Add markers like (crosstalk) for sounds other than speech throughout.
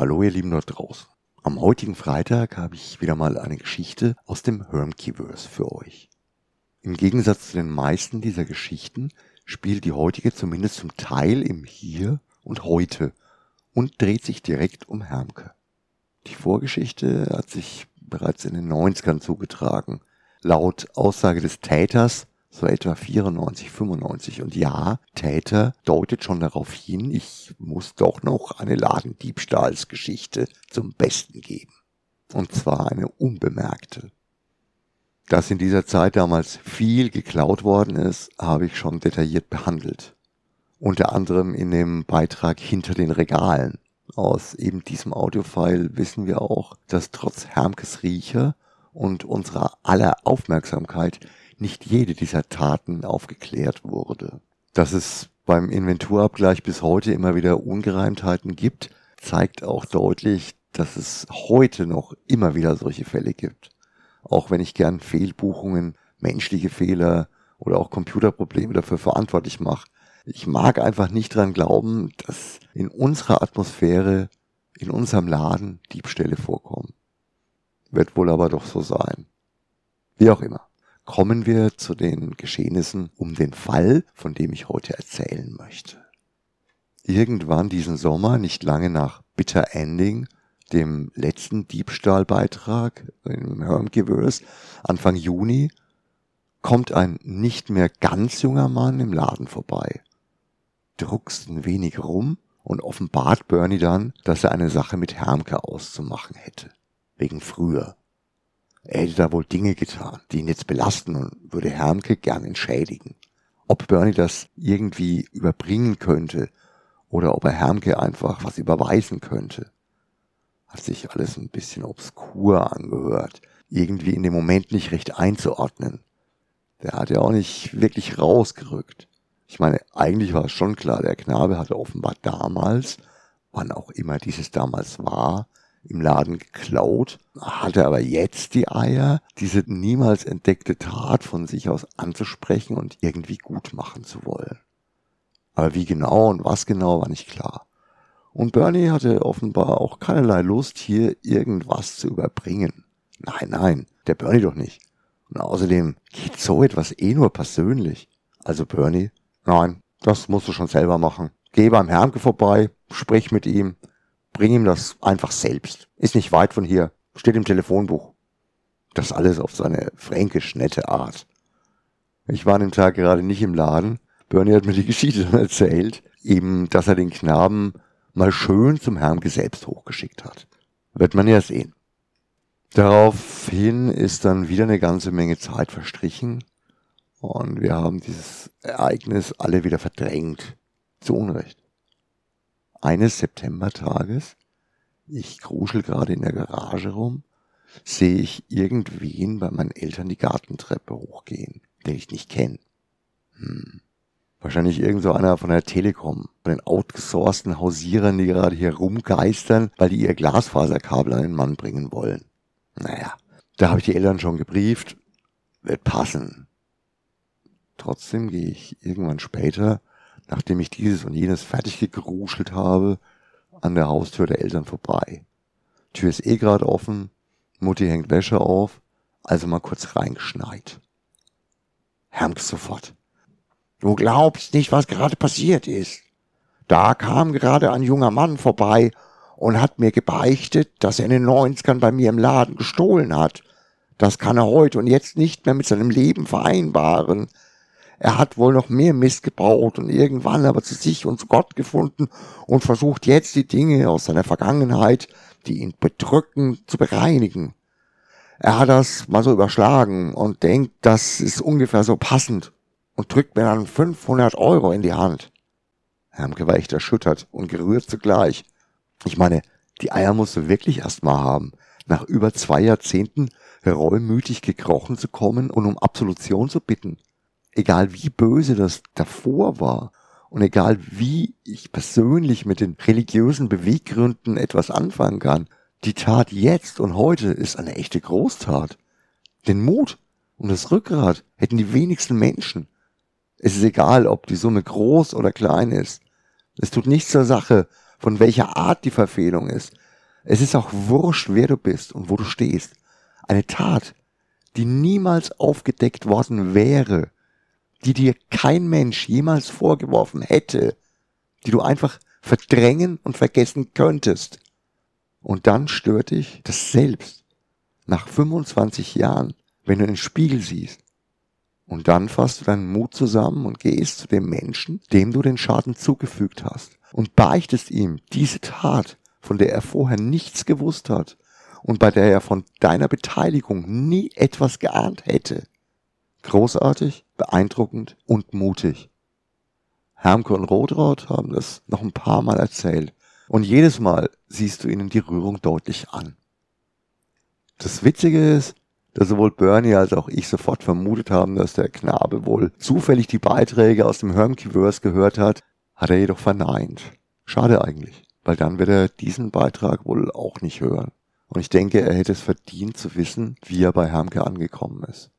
Hallo ihr Lieben dort draußen. Am heutigen Freitag habe ich wieder mal eine Geschichte aus dem Hermkeyverse für euch. Im Gegensatz zu den meisten dieser Geschichten spielt die heutige zumindest zum Teil im Hier und Heute und dreht sich direkt um Hermke. Die Vorgeschichte hat sich bereits in den 90ern zugetragen. Laut Aussage des Täters so etwa 94, 95. Und ja, Täter deutet schon darauf hin, ich muss doch noch eine Ladendiebstahlsgeschichte zum Besten geben. Und zwar eine unbemerkte. Dass in dieser Zeit damals viel geklaut worden ist, habe ich schon detailliert behandelt. Unter anderem in dem Beitrag hinter den Regalen. Aus eben diesem Audiofile wissen wir auch, dass trotz Hermkes Riecher und unserer aller Aufmerksamkeit nicht jede dieser Taten aufgeklärt wurde. Dass es beim Inventurabgleich bis heute immer wieder Ungereimtheiten gibt, zeigt auch deutlich, dass es heute noch immer wieder solche Fälle gibt. Auch wenn ich gern Fehlbuchungen, menschliche Fehler oder auch Computerprobleme dafür verantwortlich mache. Ich mag einfach nicht dran glauben, dass in unserer Atmosphäre, in unserem Laden Diebstähle vorkommen. Wird wohl aber doch so sein. Wie auch immer kommen wir zu den Geschehnissen um den Fall, von dem ich heute erzählen möchte. Irgendwann diesen Sommer, nicht lange nach Bitter Ending, dem letzten Diebstahlbeitrag im Hermgewörs, Anfang Juni, kommt ein nicht mehr ganz junger Mann im Laden vorbei, druckst ein wenig rum und offenbart Bernie dann, dass er eine Sache mit Hermke auszumachen hätte. Wegen früher. Er hätte da wohl Dinge getan, die ihn jetzt belasten und würde Hermke gern entschädigen. Ob Bernie das irgendwie überbringen könnte oder ob er Hermke einfach was überweisen könnte, hat sich alles ein bisschen obskur angehört, irgendwie in dem Moment nicht recht einzuordnen. Der hat ja auch nicht wirklich rausgerückt. Ich meine, eigentlich war es schon klar, der Knabe hatte offenbar damals, wann auch immer dieses damals war, im Laden geklaut, hatte aber jetzt die Eier, diese niemals entdeckte Tat von sich aus anzusprechen und irgendwie gut machen zu wollen. Aber wie genau und was genau war nicht klar. Und Bernie hatte offenbar auch keinerlei Lust, hier irgendwas zu überbringen. Nein, nein, der Bernie doch nicht. Und außerdem geht so etwas eh nur persönlich. Also Bernie, nein, das musst du schon selber machen. Geh beim Hermke vorbei, sprich mit ihm, Bring ihm das einfach selbst. Ist nicht weit von hier. Steht im Telefonbuch. Das alles auf seine fränkisch nette Art. Ich war an dem Tag gerade nicht im Laden. Bernie hat mir die (laughs) Geschichte dann erzählt. Eben, dass er den Knaben mal schön zum Herrn selbst hochgeschickt hat. Wird man ja sehen. Daraufhin ist dann wieder eine ganze Menge Zeit verstrichen und wir haben dieses Ereignis alle wieder verdrängt. Zu Unrecht eines Septembertages, ich kruschel gerade in der Garage rum, sehe ich irgendwen bei meinen Eltern die Gartentreppe hochgehen, den ich nicht kenne. Hm. Wahrscheinlich irgend so einer von der Telekom, von den outgesourcten Hausierern, die gerade hier rumgeistern, weil die ihr Glasfaserkabel an den Mann bringen wollen. Naja, da habe ich die Eltern schon gebrieft, wird passen. Trotzdem gehe ich irgendwann später nachdem ich dieses und jenes fertig gegruschelt habe, an der Haustür der Eltern vorbei. Tür ist eh grad offen, Mutti hängt Wäsche auf, also mal kurz reingeschneit. Hermke sofort. Du glaubst nicht, was gerade passiert ist. Da kam gerade ein junger Mann vorbei und hat mir gebeichtet, dass er in den 90ern bei mir im Laden gestohlen hat. Das kann er heute und jetzt nicht mehr mit seinem Leben vereinbaren. Er hat wohl noch mehr Mist gebaut und irgendwann aber zu sich und zu Gott gefunden und versucht jetzt die Dinge aus seiner Vergangenheit, die ihn bedrücken, zu bereinigen. Er hat das mal so überschlagen und denkt, das ist ungefähr so passend und drückt mir dann 500 Euro in die Hand. Hermke war echt erschüttert und gerührt zugleich. Ich meine, die Eier musst du wirklich erst mal haben, nach über zwei Jahrzehnten reumütig gekrochen zu kommen und um Absolution zu bitten egal wie böse das davor war und egal wie ich persönlich mit den religiösen Beweggründen etwas anfangen kann, die Tat jetzt und heute ist eine echte Großtat. Den Mut und das Rückgrat hätten die wenigsten Menschen. Es ist egal, ob die Summe groß oder klein ist. Es tut nichts zur Sache, von welcher Art die Verfehlung ist. Es ist auch wurscht, wer du bist und wo du stehst. Eine Tat, die niemals aufgedeckt worden wäre, die dir kein Mensch jemals vorgeworfen hätte, die du einfach verdrängen und vergessen könntest. Und dann stört dich das selbst nach 25 Jahren, wenn du den Spiegel siehst. Und dann fasst du deinen Mut zusammen und gehst zu dem Menschen, dem du den Schaden zugefügt hast, und beichtest ihm diese Tat, von der er vorher nichts gewusst hat und bei der er von deiner Beteiligung nie etwas geahnt hätte. Großartig, beeindruckend und mutig. Hermke und Rotraud haben das noch ein paar Mal erzählt. Und jedes Mal siehst du ihnen die Rührung deutlich an. Das Witzige ist, dass sowohl Bernie als auch ich sofort vermutet haben, dass der Knabe wohl zufällig die Beiträge aus dem Hermkiverse gehört hat, hat er jedoch verneint. Schade eigentlich, weil dann wird er diesen Beitrag wohl auch nicht hören. Und ich denke, er hätte es verdient zu wissen, wie er bei Hermke angekommen ist.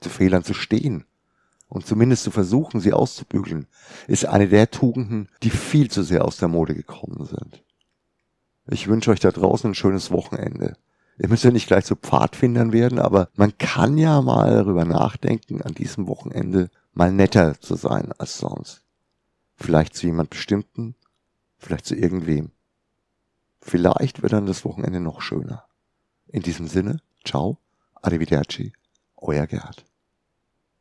Zu Fehlern zu stehen und zumindest zu versuchen, sie auszubügeln, ist eine der Tugenden, die viel zu sehr aus der Mode gekommen sind. Ich wünsche euch da draußen ein schönes Wochenende. Ihr müsst ja nicht gleich zu Pfadfindern werden, aber man kann ja mal darüber nachdenken, an diesem Wochenende mal netter zu sein als sonst. Vielleicht zu jemand Bestimmten, vielleicht zu irgendwem. Vielleicht wird dann das Wochenende noch schöner. In diesem Sinne, ciao, arrivederci, euer Gerd.